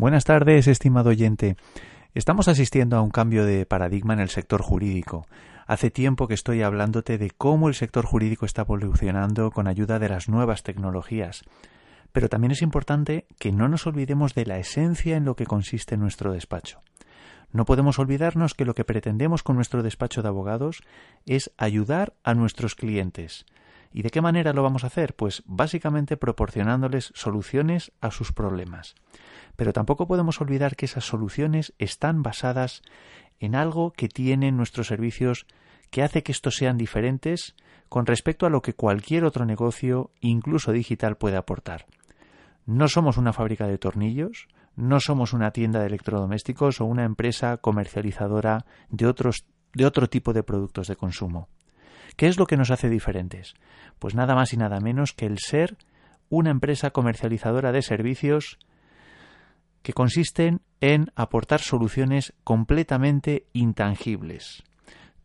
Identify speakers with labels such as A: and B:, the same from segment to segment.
A: Buenas tardes, estimado oyente. Estamos asistiendo a un cambio de paradigma en el sector jurídico. Hace tiempo que estoy hablándote de cómo el sector jurídico está evolucionando con ayuda de las nuevas tecnologías. Pero también es importante que no nos olvidemos de la esencia en lo que consiste nuestro despacho. No podemos olvidarnos que lo que pretendemos con nuestro despacho de abogados es ayudar a nuestros clientes. ¿Y de qué manera lo vamos a hacer? Pues básicamente proporcionándoles soluciones a sus problemas. Pero tampoco podemos olvidar que esas soluciones están basadas en algo que tienen nuestros servicios que hace que estos sean diferentes con respecto a lo que cualquier otro negocio, incluso digital, puede aportar. No somos una fábrica de tornillos, no somos una tienda de electrodomésticos o una empresa comercializadora de otros de otro tipo de productos de consumo. ¿Qué es lo que nos hace diferentes? Pues nada más y nada menos que el ser una empresa comercializadora de servicios que consisten en aportar soluciones completamente intangibles.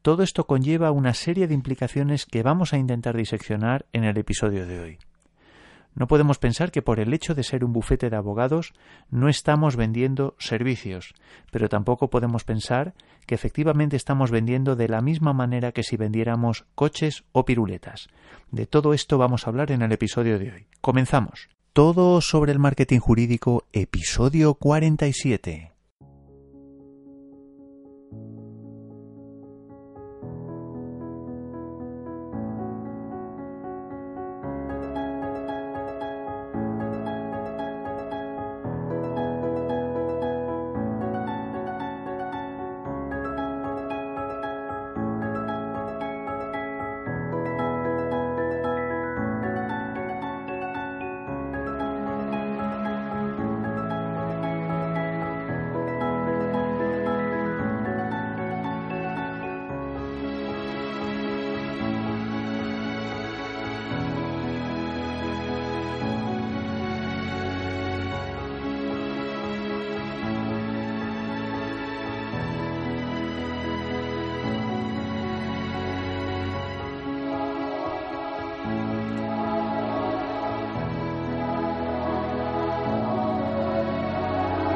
A: Todo esto conlleva una serie de implicaciones que vamos a intentar diseccionar en el episodio de hoy. No podemos pensar que por el hecho de ser un bufete de abogados no estamos vendiendo servicios, pero tampoco podemos pensar que efectivamente estamos vendiendo de la misma manera que si vendiéramos coches o piruletas. De todo esto vamos a hablar en el episodio de hoy. Comenzamos. Todo sobre el marketing jurídico, episodio 47.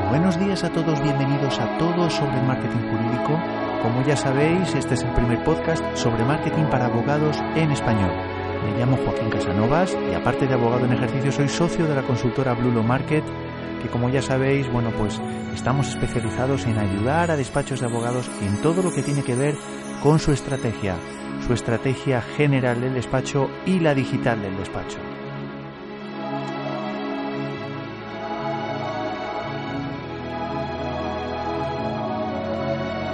A: Buenos días a todos, bienvenidos a todos sobre marketing jurídico. Como ya sabéis, este es el primer podcast sobre marketing para abogados en español. Me llamo Joaquín Casanovas y aparte de abogado en ejercicio soy socio de la consultora Blue Law Market, que como ya sabéis, bueno, pues estamos especializados en ayudar a despachos de abogados en todo lo que tiene que ver con su estrategia, su estrategia general del despacho y la digital del despacho.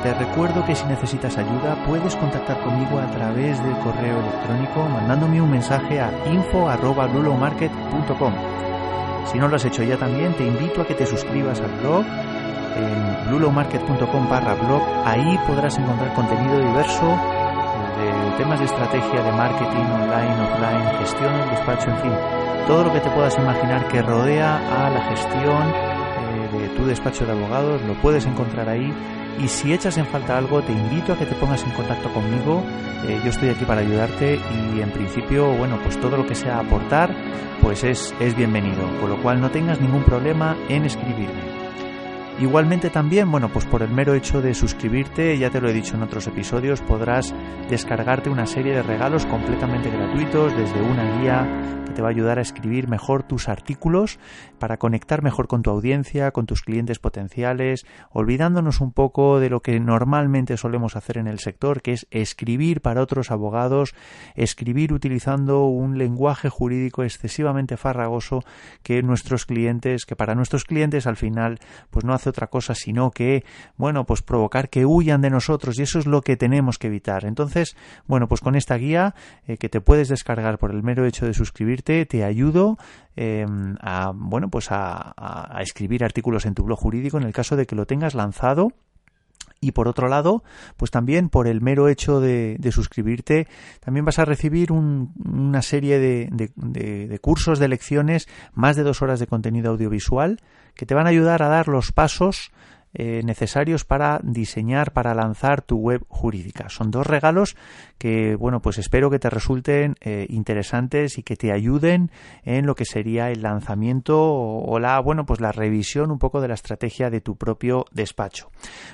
A: Te recuerdo que si necesitas ayuda puedes contactar conmigo a través del correo electrónico mandándome un mensaje a info@blulomarket.com. Si no lo has hecho ya también, te invito a que te suscribas al blog en blulomarket.com barra blog. Ahí podrás encontrar contenido diverso de temas de estrategia, de marketing online, offline, gestión del despacho, en fin, todo lo que te puedas imaginar que rodea a la gestión eh, de tu despacho de abogados, lo puedes encontrar ahí y si echas en falta algo te invito a que te pongas en contacto conmigo. Eh, yo estoy aquí para ayudarte y en principio bueno pues todo lo que sea aportar pues es, es bienvenido. Con lo cual no tengas ningún problema en escribirme Igualmente también, bueno, pues por el mero hecho de suscribirte, ya te lo he dicho en otros episodios, podrás descargarte una serie de regalos completamente gratuitos, desde una guía que te va a ayudar a escribir mejor tus artículos, para conectar mejor con tu audiencia, con tus clientes potenciales, olvidándonos un poco de lo que normalmente solemos hacer en el sector, que es escribir para otros abogados, escribir utilizando un lenguaje jurídico excesivamente farragoso que nuestros clientes, que para nuestros clientes al final, pues no hace otra cosa sino que, bueno, pues provocar que huyan de nosotros y eso es lo que tenemos que evitar. Entonces, bueno, pues con esta guía eh, que te puedes descargar por el mero hecho de suscribirte, te ayudo eh, a, bueno, pues a escribir artículos en tu blog jurídico en el caso de que lo tengas lanzado y por otro lado, pues también por el mero hecho de, suscribirte, también vas a recibir una serie de, de, cursos, de lecciones, más de dos horas de contenido audiovisual, que te van a ayudar a dar los pasos eh, necesarios para diseñar, para lanzar tu web jurídica. Son dos regalos que, bueno, pues espero que te resulten eh, interesantes y que te ayuden en lo que sería el lanzamiento o, la, bueno, pues la revisión un poco de la estrategia de tu propio despacho.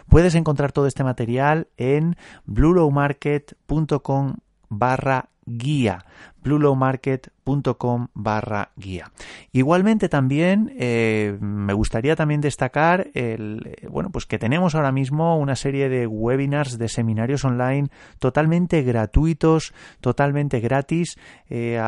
A: Puedes encontrar todo este material en bluelowmarket.com barra guía bluelowmarket.com barra guía. Igualmente también eh, me gustaría también destacar el, eh, bueno, pues que tenemos ahora mismo una serie de webinars, de seminarios online totalmente gratuitos, totalmente gratis. Eh,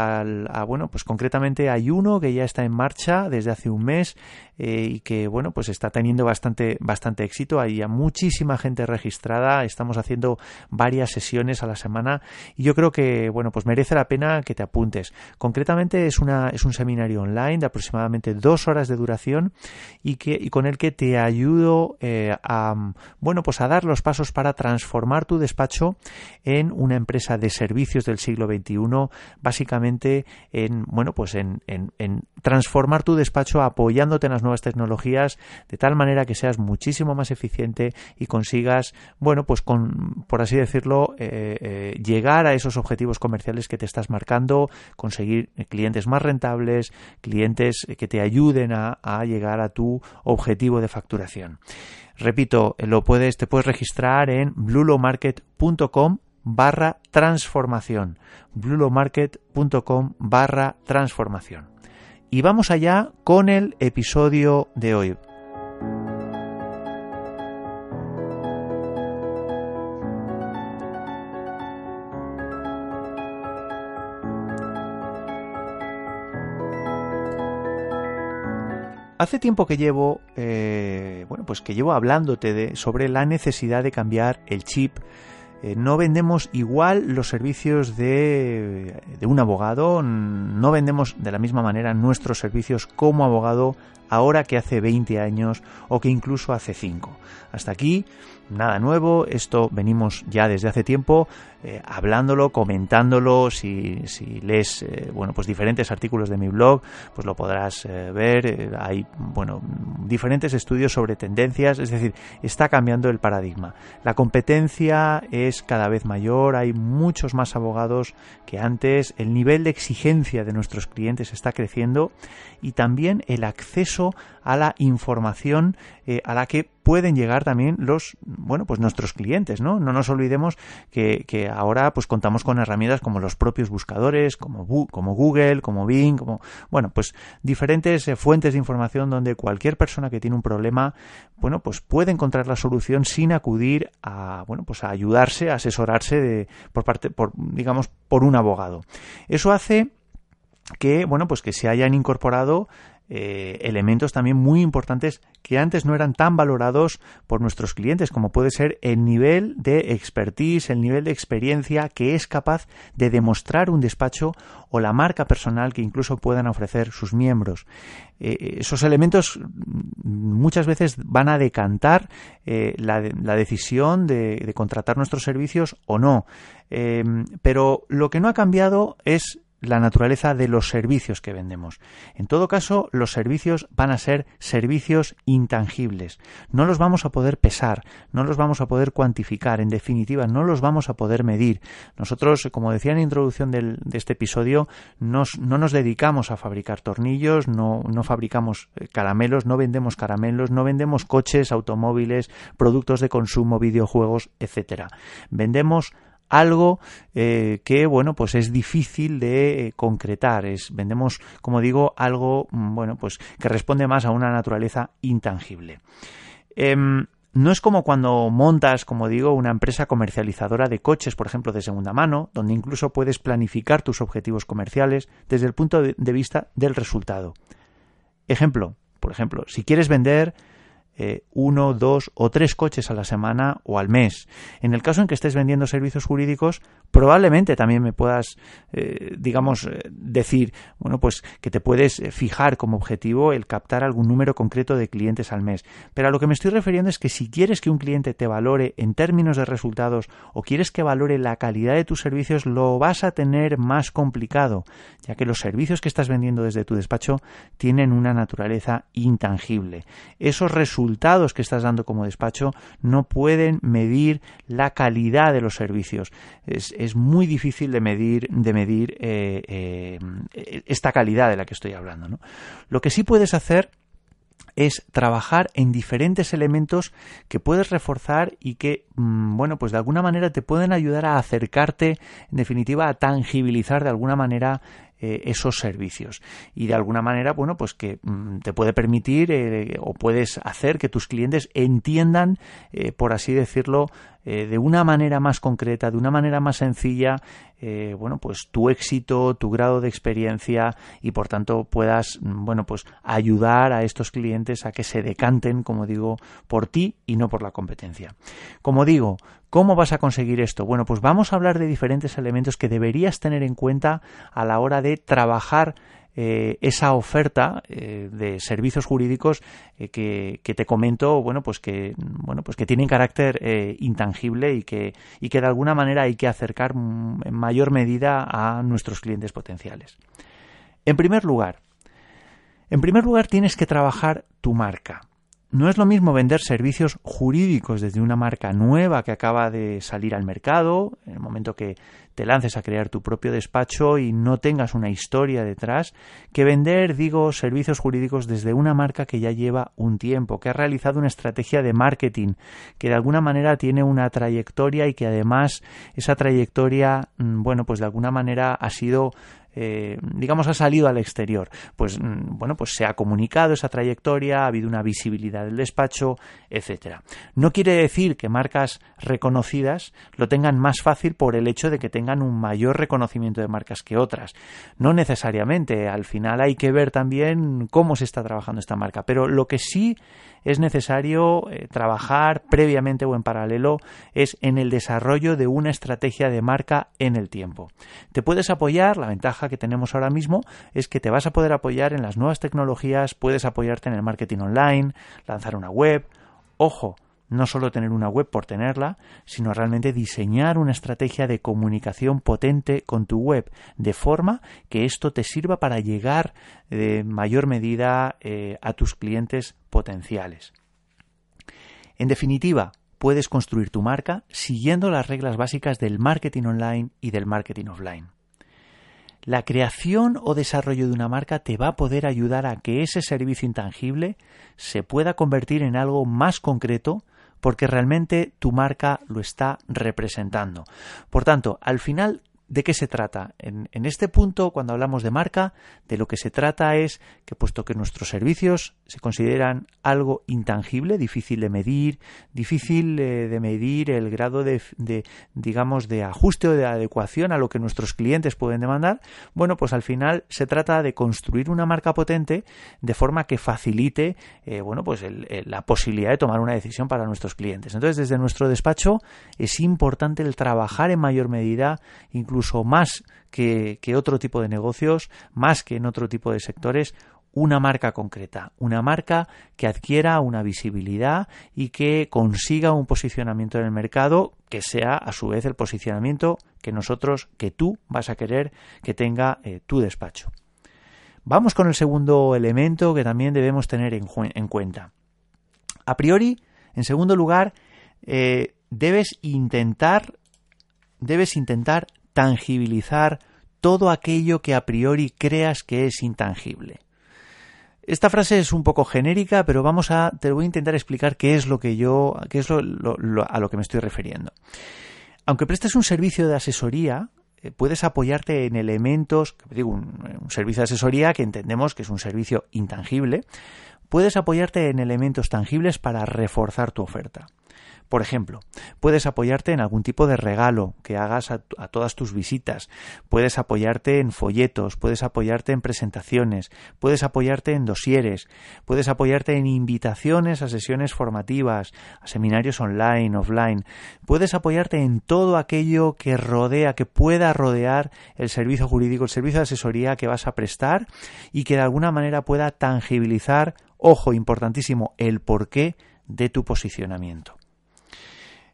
A: bueno, pues concretamente hay uno que ya está en marcha desde hace un mes y que bueno, pues está teniendo bastante, bastante éxito. Hay muchísima gente registrada. Estamos haciendo varias sesiones a la semana y yo creo que bueno, pues merece la pena que te apuntes. Concretamente es, una, es un seminario online de aproximadamente dos horas de duración y, que, y con el que te ayudo eh, a, bueno, pues a dar los pasos para transformar tu despacho en una empresa de servicios del siglo XXI, básicamente en, bueno, pues en, en, transformar tu despacho apoyándote en las nuevas tecnologías de tal manera que seas muchísimo más eficiente y consigas, bueno, pues con, por así decirlo, eh, eh, llegar a esos objetivos comerciales que te estás marcando conseguir clientes más rentables, clientes que te ayuden a, llegar a tu objetivo de facturación. Repito, lo puedes, te puedes registrar en bluelowmarket.com barra transformación. bluelowmarket.com barra transformación. Y vamos allá con el episodio de hoy. Hace tiempo que llevo, eh, bueno, pues que llevo hablándote de, sobre la necesidad de cambiar el chip. Eh, no vendemos igual los servicios de, de un abogado, no vendemos de la misma manera nuestros servicios como abogado ahora que hace 20 años o que incluso hace 5. Hasta aquí, nada nuevo, esto venimos ya desde hace tiempo eh, hablándolo, comentándolo, si, si lees eh, bueno, pues diferentes artículos de mi blog, pues lo podrás ver, hay bueno, diferentes estudios sobre tendencias, es decir, está cambiando el paradigma. La competencia es cada vez mayor, hay muchos más abogados que antes, el nivel de exigencia de nuestros clientes está creciendo y también el acceso a la información a la que pueden llegar también los, bueno, pues nuestros clientes, ¿no? No nos olvidemos que, que ahora pues contamos con herramientas como los propios buscadores, como, como Google, como Bing, como, bueno, pues diferentes eh, fuentes de información donde cualquier persona que tiene un problema, bueno, pues puede encontrar la solución sin acudir a, bueno, pues a ayudarse, a asesorarse de, por parte, por, digamos, por un abogado. Eso hace que, bueno, pues que se hayan incorporado eh, elementos también muy importantes que antes no eran tan valorados por nuestros clientes, como puede ser el nivel de expertise, el nivel de experiencia que es capaz de demostrar un despacho o la marca personal que incluso puedan ofrecer sus miembros. Eh, esos elementos muchas veces van a decantar eh, la, decisión de, contratar nuestros servicios o no. pero lo que no ha cambiado es la naturaleza de los servicios que vendemos. En todo caso, los servicios van a ser servicios intangibles. No los vamos a poder pesar, no los vamos a poder cuantificar, en definitiva, no los vamos a poder medir. Nosotros, como decía en la introducción de este episodio, no nos dedicamos a fabricar tornillos, no, no fabricamos eh, caramelos, no vendemos caramelos, no vendemos coches, automóviles, productos de consumo, videojuegos, etcétera. Vendemos algo eh, que bueno pues es difícil de eh, concretar es vendemos como digo algo mm, bueno pues que responde más a una naturaleza intangible em, no es como cuando montas, como digo, una empresa comercializadora de coches, por ejemplo, de segunda mano, donde incluso puedes planificar tus objetivos comerciales desde el punto de vista del resultado. Ejemplo, por ejemplo, si quieres vender eh, uno, dos o tres coches a la semana o al mes. En el caso en que estés vendiendo servicios jurídicos, probablemente también me puedas, eh, digamos, eh, decir, bueno, pues que te puedes fijar como objetivo el captar algún número concreto de clientes al mes. Pero a lo que me estoy refiriendo es que si quieres que un cliente te valore en términos de resultados o quieres que valore la calidad de tus servicios, lo vas a tener más complicado, ya que los servicios que estás vendiendo desde tu despacho tienen una naturaleza intangible. Esos resultados resultados que estás dando como despacho no pueden medir la calidad de los servicios. Es, muy difícil de medir, de medir eh, eh, esta calidad de la que estoy hablando. Lo que sí puedes hacer es trabajar en diferentes elementos que puedes reforzar y que, mm, bueno, pues de alguna manera te pueden ayudar a acercarte, en definitiva, a tangibilizar de alguna manera eh, esos servicios. Y de alguna manera bueno pues que mm, te puede permitir eh, o puedes hacer que tus clientes entiendan eh, por así decirlo de una manera más concreta de una manera más sencilla bueno pues tu éxito tu grado de experiencia y por tanto puedas mm, bueno pues ayudar a estos clientes a que se decanten como digo por ti y no por la competencia como digo ¿Cómo vas a conseguir esto? Bueno, pues vamos a hablar de diferentes elementos que deberías tener en cuenta a la hora de trabajar eh, esa oferta eh, de servicios jurídicos eh, que, te comento bueno pues que bueno pues que tienen carácter intangible y que y que de alguna manera hay que acercar en mayor medida a nuestros clientes potenciales. En primer lugar en primer lugar tienes que trabajar tu marca no es lo mismo vender servicios jurídicos desde una marca nueva que acaba de salir al mercado, en el momento que te lances a crear tu propio despacho y no tengas una historia detrás, que vender, digo, servicios jurídicos desde una marca que ya lleva un tiempo, que ha realizado una estrategia de marketing, que de alguna manera tiene una trayectoria y que además esa trayectoria, mm, bueno, pues de alguna manera ha sido eh, digamos, ha salido al exterior. Pues, mm, bueno, pues se ha comunicado esa trayectoria, ha habido una visibilidad del despacho, etcétera. No quiere decir que marcas reconocidas lo tengan más fácil por el hecho de que tengan un mayor reconocimiento de marcas que otras. No necesariamente. Al final hay que ver también cómo se está trabajando esta marca. Pero lo que sí es necesario eh, trabajar previamente o en paralelo es en el desarrollo de una estrategia de marca en el tiempo. Te puedes apoyar, la ventaja que tenemos ahora mismo es que te vas a poder apoyar en las nuevas tecnologías, puedes apoyarte en el marketing online, lanzar una web. Ojo, no solo tener una web por tenerla, sino realmente diseñar una estrategia de comunicación potente con tu web, de forma que esto te sirva para llegar de mayor medida eh, a tus clientes potenciales. En definitiva, puedes construir tu marca siguiendo las reglas básicas del marketing online y del marketing offline. La creación o desarrollo de una marca te va a poder ayudar a que ese servicio intangible se pueda convertir en algo más concreto porque realmente tu marca lo está representando. Por tanto, al final ¿De qué se trata? En, este punto, cuando hablamos de marca, de lo que se trata es que, puesto que nuestros servicios se consideran algo intangible, difícil de medir, difícil eh, de medir el grado de, digamos, de ajuste o de adecuación a lo que nuestros clientes pueden demandar, bueno, pues al final se trata de construir una marca potente de forma que facilite, eh, bueno, pues la posibilidad de tomar una decisión para nuestros clientes. Entonces, desde nuestro despacho es importante el trabajar en mayor medida, incluso más que, otro tipo de negocios, más que en otro tipo de sectores, una marca concreta, una marca que adquiera una visibilidad y que consiga un posicionamiento en el mercado que sea a su vez el posicionamiento que nosotros, que tú vas a querer que tenga eh, tu despacho. Vamos con el segundo elemento que también debemos tener en, cuenta. A priori, en segundo lugar, eh, debes intentar debes intentar tangibilizar todo aquello que a priori creas que es intangible. Esta frase es un poco genérica, pero vamos a, te voy a intentar explicar qué es lo que yo, qué es a lo que me estoy refiriendo. Aunque prestes un servicio de asesoría, eh, puedes apoyarte en elementos, digo, un servicio de asesoría que entendemos que es un servicio intangible, puedes apoyarte en elementos tangibles para reforzar tu oferta. Por ejemplo, puedes apoyarte en algún tipo de regalo que hagas a, todas tus visitas, puedes apoyarte en folletos, puedes apoyarte en presentaciones, puedes apoyarte en dosieres, puedes apoyarte en invitaciones a sesiones formativas, a seminarios online, offline, puedes apoyarte en todo aquello que rodea, que pueda rodear el servicio jurídico, el servicio de asesoría que vas a prestar y que de alguna manera pueda tangibilizar, ojo, importantísimo, el porqué de tu posicionamiento.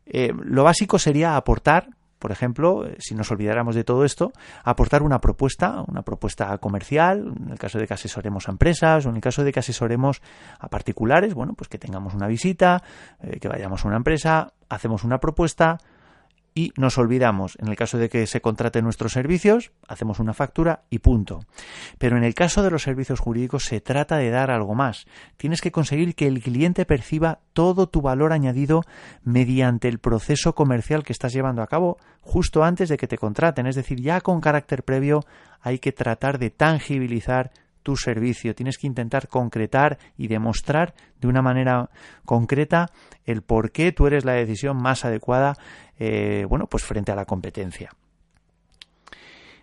A: Eh, lo básico sería aportar por ejemplo, eh, si nos olvidáramos de todo esto, aportar una propuesta, una propuesta comercial, en el caso de que asesoremos a empresas o en el caso de que asesoremos a particulares, bueno, pues que tengamos una visita, eh, que vayamos a una empresa, hacemos una propuesta, y nos olvidamos. En el caso de que se contraten nuestros servicios, hacemos una factura y punto. Pero en el caso de los servicios jurídicos se trata de dar algo más. Tienes que conseguir que el cliente perciba todo tu valor añadido mediante el proceso comercial que estás llevando a cabo justo antes de que te contraten. Es decir, ya con carácter previo hay que tratar de tangibilizar tu servicio, tienes que intentar concretar y demostrar de una manera concreta el por qué tú eres la decisión más adecuada, eh, bueno, pues frente a la competencia.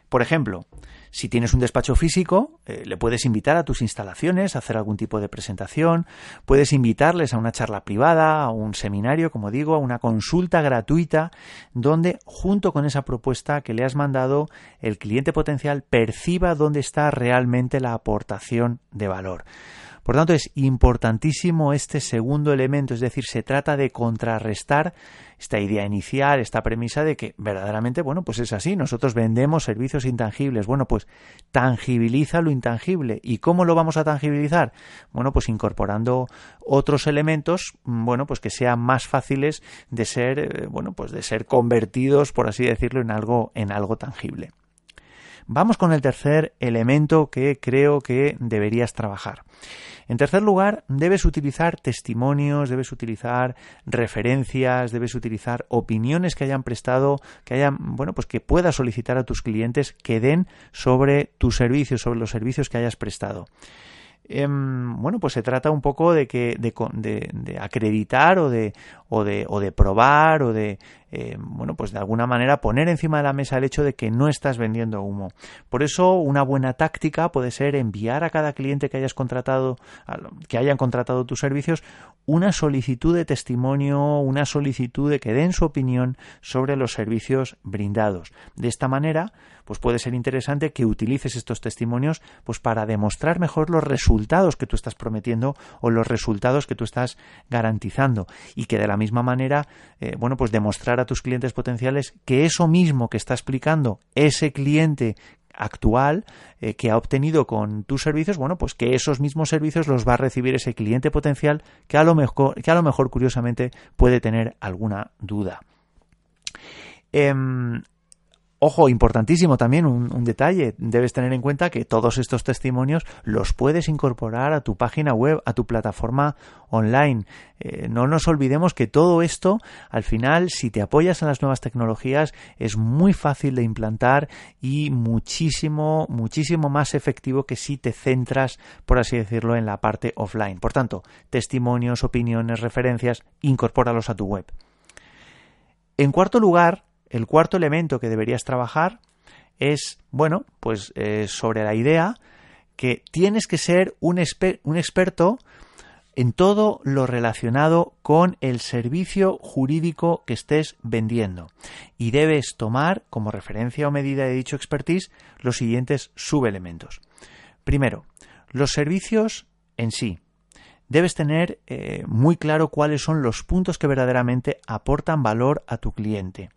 A: Por ejemplo, si tienes un despacho físico, eh, le puedes invitar a tus instalaciones a hacer algún tipo de presentación, puedes invitarles a una charla privada, a un seminario, como digo, a una consulta gratuita, donde junto con esa propuesta que le has mandado, el cliente potencial perciba dónde está realmente la aportación de valor. Por tanto, es importantísimo este segundo elemento, es decir, se trata de contrarrestar esta idea inicial, esta premisa de que verdaderamente, bueno, pues es así, nosotros vendemos servicios intangibles. Bueno, pues tangibiliza lo intangible. ¿Y cómo lo vamos a tangibilizar? Bueno, pues incorporando otros elementos, bueno, pues que sean más fáciles de ser, eh, bueno, pues de ser convertidos, por así decirlo, en algo, en algo tangible. Vamos con el tercer elemento que creo que deberías trabajar. En tercer lugar, debes utilizar testimonios, debes utilizar referencias, debes utilizar opiniones que hayan prestado, que hayan, bueno, pues que puedas solicitar a tus clientes que den sobre tus servicios, sobre los servicios que hayas prestado. Em, bueno, pues se trata un poco de que de, de, acreditar o de, o de, o de probar o de em, bueno, pues de alguna manera poner encima de la mesa el hecho de que no estás vendiendo humo. Por eso, una buena táctica puede ser enviar a cada cliente que hayas contratado, que hayan contratado tus servicios, una solicitud de testimonio, una solicitud de que den su opinión sobre los servicios brindados. De esta manera, pues puede ser interesante que utilices estos testimonios pues para demostrar mejor los resultados que tú estás prometiendo o los resultados que tú estás garantizando y que de la misma manera eh, bueno pues demostrar a tus clientes potenciales que eso mismo que está explicando ese cliente actual eh, que ha obtenido con tus servicios, bueno, pues que esos mismos servicios los va a recibir ese cliente potencial que a lo mejor, que a lo mejor curiosamente puede tener alguna duda. Em, Ojo, importantísimo también un, detalle, debes tener en cuenta que todos estos testimonios los puedes incorporar a tu página web, a tu plataforma online. Eh, no nos olvidemos que todo esto, al final, si te apoyas en las nuevas tecnologías, es muy fácil de implantar y muchísimo, muchísimo más efectivo que si te centras, por así decirlo, en la parte offline. Por tanto, testimonios, opiniones, referencias, incorpóralos a tu web. En cuarto lugar, el cuarto elemento que deberías trabajar es, bueno, pues eh, sobre la idea que tienes que ser un, un experto en todo lo relacionado con el servicio jurídico que estés vendiendo. Y debes tomar como referencia o medida de dicho expertise los siguientes subelementos. Primero, los servicios en sí debes tener eh, muy claro cuáles son los puntos que verdaderamente aportan valor a tu cliente.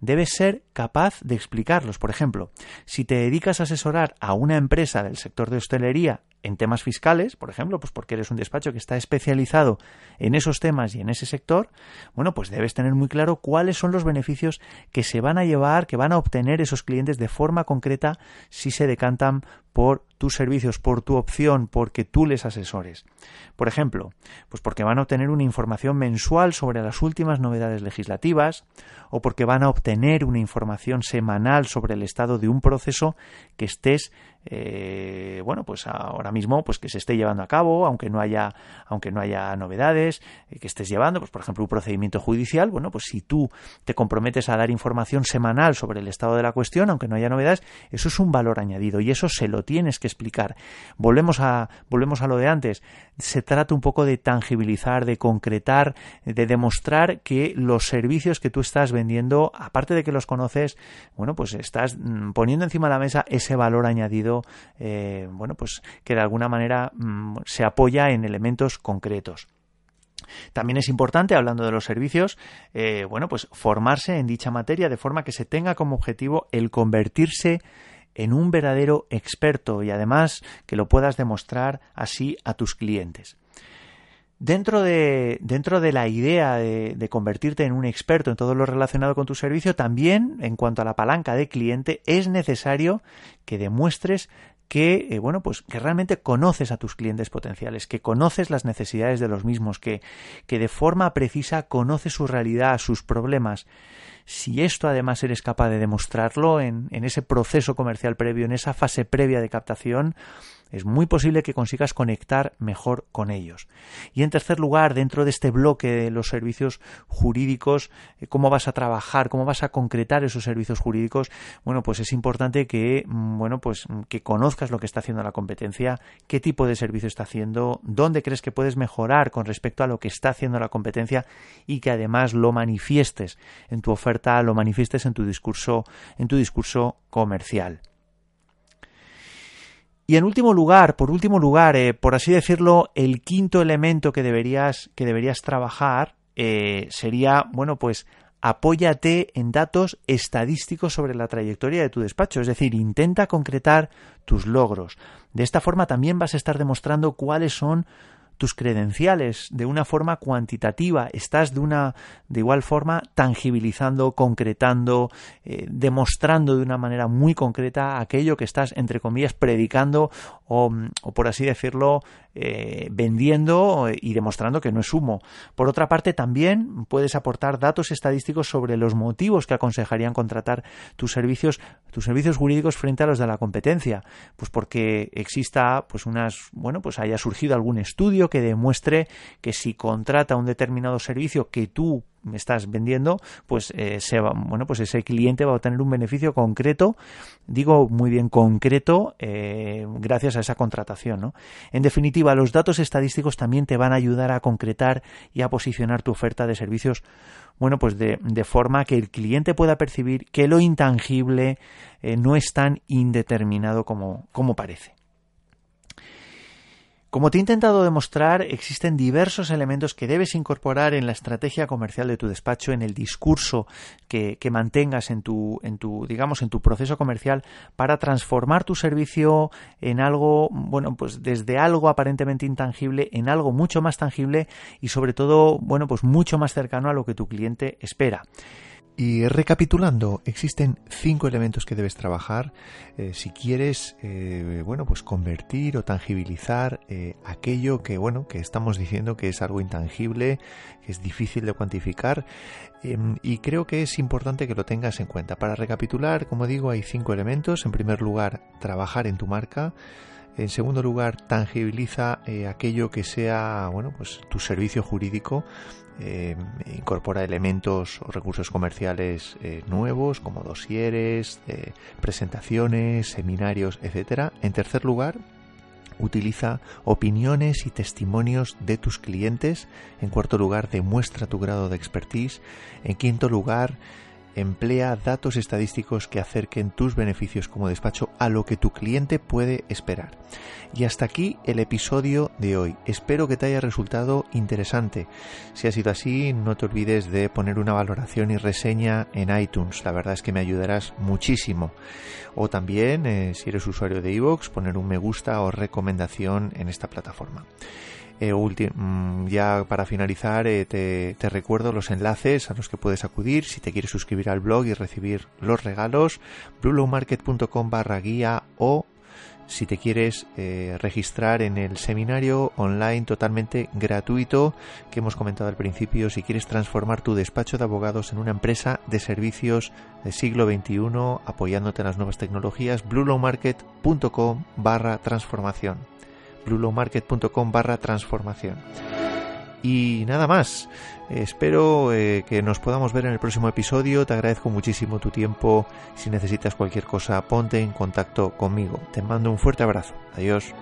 A: Debes ser capaz de explicarlos. Por ejemplo, si te dedicas a asesorar a una empresa del sector de hostelería en temas fiscales, por ejemplo, pues porque eres un despacho que está especializado en esos temas y en ese sector, bueno, pues debes tener muy claro cuáles son los beneficios que se van a llevar, que van a obtener esos clientes de forma concreta si se decantan por tus servicios, por tu opción, porque tú les asesores. Por ejemplo, pues porque van a obtener una información mensual sobre las últimas novedades legislativas, o porque van a obtener una información semanal sobre el estado de un proceso que estés eh, bueno, pues ahora mismo, pues que se esté llevando a cabo, aunque no haya, aunque no haya novedades, eh, que estés llevando, pues por ejemplo, un procedimiento judicial, bueno, pues si tú te comprometes a dar información semanal sobre el estado de la cuestión, aunque no haya novedades, eso es un valor añadido y eso se lo tienes que explicar. Volvemos a, volvemos a lo de antes. Se trata un poco de tangibilizar, de concretar, de demostrar que los servicios que tú estás vendiendo, aparte de que los conoces, bueno, pues estás mm, poniendo encima de la mesa ese valor añadido eh, bueno, pues que de alguna manera mm, se apoya en elementos concretos. También es importante, hablando de los servicios, eh, bueno, pues formarse en dicha materia de forma que se tenga como objetivo el convertirse en un verdadero experto y además que lo puedas demostrar así a tus clientes. Dentro de, dentro de la idea de, convertirte en un experto en todo lo relacionado con tu servicio, también en cuanto a la palanca de cliente, es necesario que demuestres que eh, bueno pues que realmente conoces a tus clientes potenciales que conoces las necesidades de los mismos que, que de forma precisa conoces su realidad sus problemas si esto además eres capaz de demostrarlo en, en ese proceso comercial previo en esa fase previa de captación es muy posible que consigas conectar mejor con ellos. Y en tercer lugar, dentro de este bloque de los servicios jurídicos, eh, cómo vas a trabajar, cómo vas a concretar esos servicios jurídicos, bueno, pues es importante que, mm, bueno, pues mm, que conozcas lo que está haciendo la competencia, qué tipo de servicio está haciendo, dónde crees que puedes mejorar con respecto a lo que está haciendo la competencia y que además lo manifiestes en tu oferta, lo manifiestes en tu discurso, en tu discurso comercial. Y en último lugar, por último lugar, eh, por así decirlo, el quinto elemento que deberías, que deberías trabajar eh, sería, bueno, pues apóyate en datos estadísticos sobre la trayectoria de tu despacho, es decir, intenta concretar tus logros. De esta forma también vas a estar demostrando cuáles son tus credenciales de una forma cuantitativa, estás de una de igual forma tangibilizando, concretando, eh, demostrando de una manera muy concreta aquello que estás entre comillas predicando o, o por así decirlo eh, vendiendo y demostrando que no es humo. Por otra parte, también puedes aportar datos estadísticos sobre los motivos que aconsejarían contratar tus servicios, tus servicios jurídicos frente a los de la competencia. Pues porque exista, pues unas, bueno, pues haya surgido algún estudio que demuestre que si contrata un determinado servicio que tú me estás vendiendo, pues eh, se va, bueno, pues ese cliente va a obtener un beneficio concreto, digo muy bien concreto, eh, gracias a esa contratación. ¿no? En definitiva, los datos estadísticos también te van a ayudar a concretar y a posicionar tu oferta de servicios, bueno, pues de, forma que el cliente pueda percibir que lo intangible eh, no es tan indeterminado como, como parece. Como te he intentado demostrar, existen diversos elementos que debes incorporar en la estrategia comercial de tu despacho, en el discurso que, mantengas en tu, en tu, digamos, en tu proceso comercial para transformar tu servicio en algo, bueno, pues desde algo aparentemente intangible en algo mucho más tangible y sobre todo, bueno, pues mucho más cercano a lo que tu cliente espera. Y recapitulando, existen cinco elementos que debes trabajar eh, si quieres, eh, bueno, pues convertir o tangibilizar eh, aquello que, bueno, que estamos diciendo que es algo intangible, que es difícil de cuantificar. Em, y creo que es importante que lo tengas en cuenta. Para recapitular, como digo, hay cinco elementos. En primer lugar, trabajar en tu marca. En segundo lugar, tangibiliza aquello que sea, bueno, pues tu servicio jurídico eh, incorpora elementos o recursos comerciales eh, nuevos como dosieres, eh, presentaciones, seminarios, etc. En tercer lugar, utiliza opiniones y testimonios de tus clientes. En cuarto lugar, demuestra tu grado de expertise. En quinto lugar, emplea datos estadísticos que acerquen tus beneficios como despacho a lo que tu cliente puede esperar. Y hasta aquí el episodio de hoy. Espero que te haya resultado interesante. Si ha sido así, no te olvides de poner una valoración y reseña en iTunes. La verdad es que me ayudarás muchísimo. O también, eh, si eres usuario de iVoox, poner un me gusta o recomendación en esta plataforma. Eh, mm, ya para finalizar, eh, te, recuerdo los enlaces a los que puedes acudir si te quieres suscribir al blog y recibir los regalos, bluelowmarket.com barra guía o si te quieres eh, registrar en el seminario online totalmente gratuito que hemos comentado al principio, si quieres transformar tu despacho de abogados en una empresa de servicios del siglo XXI apoyándote en las nuevas tecnologías, bluelowmarket.com barra transformación bluelowmarket.com barra transformación. Y nada más. Espero eh, que nos podamos ver en el próximo episodio. Te agradezco muchísimo tu tiempo. Si necesitas cualquier cosa, ponte en contacto conmigo. Te mando un fuerte abrazo. Adiós.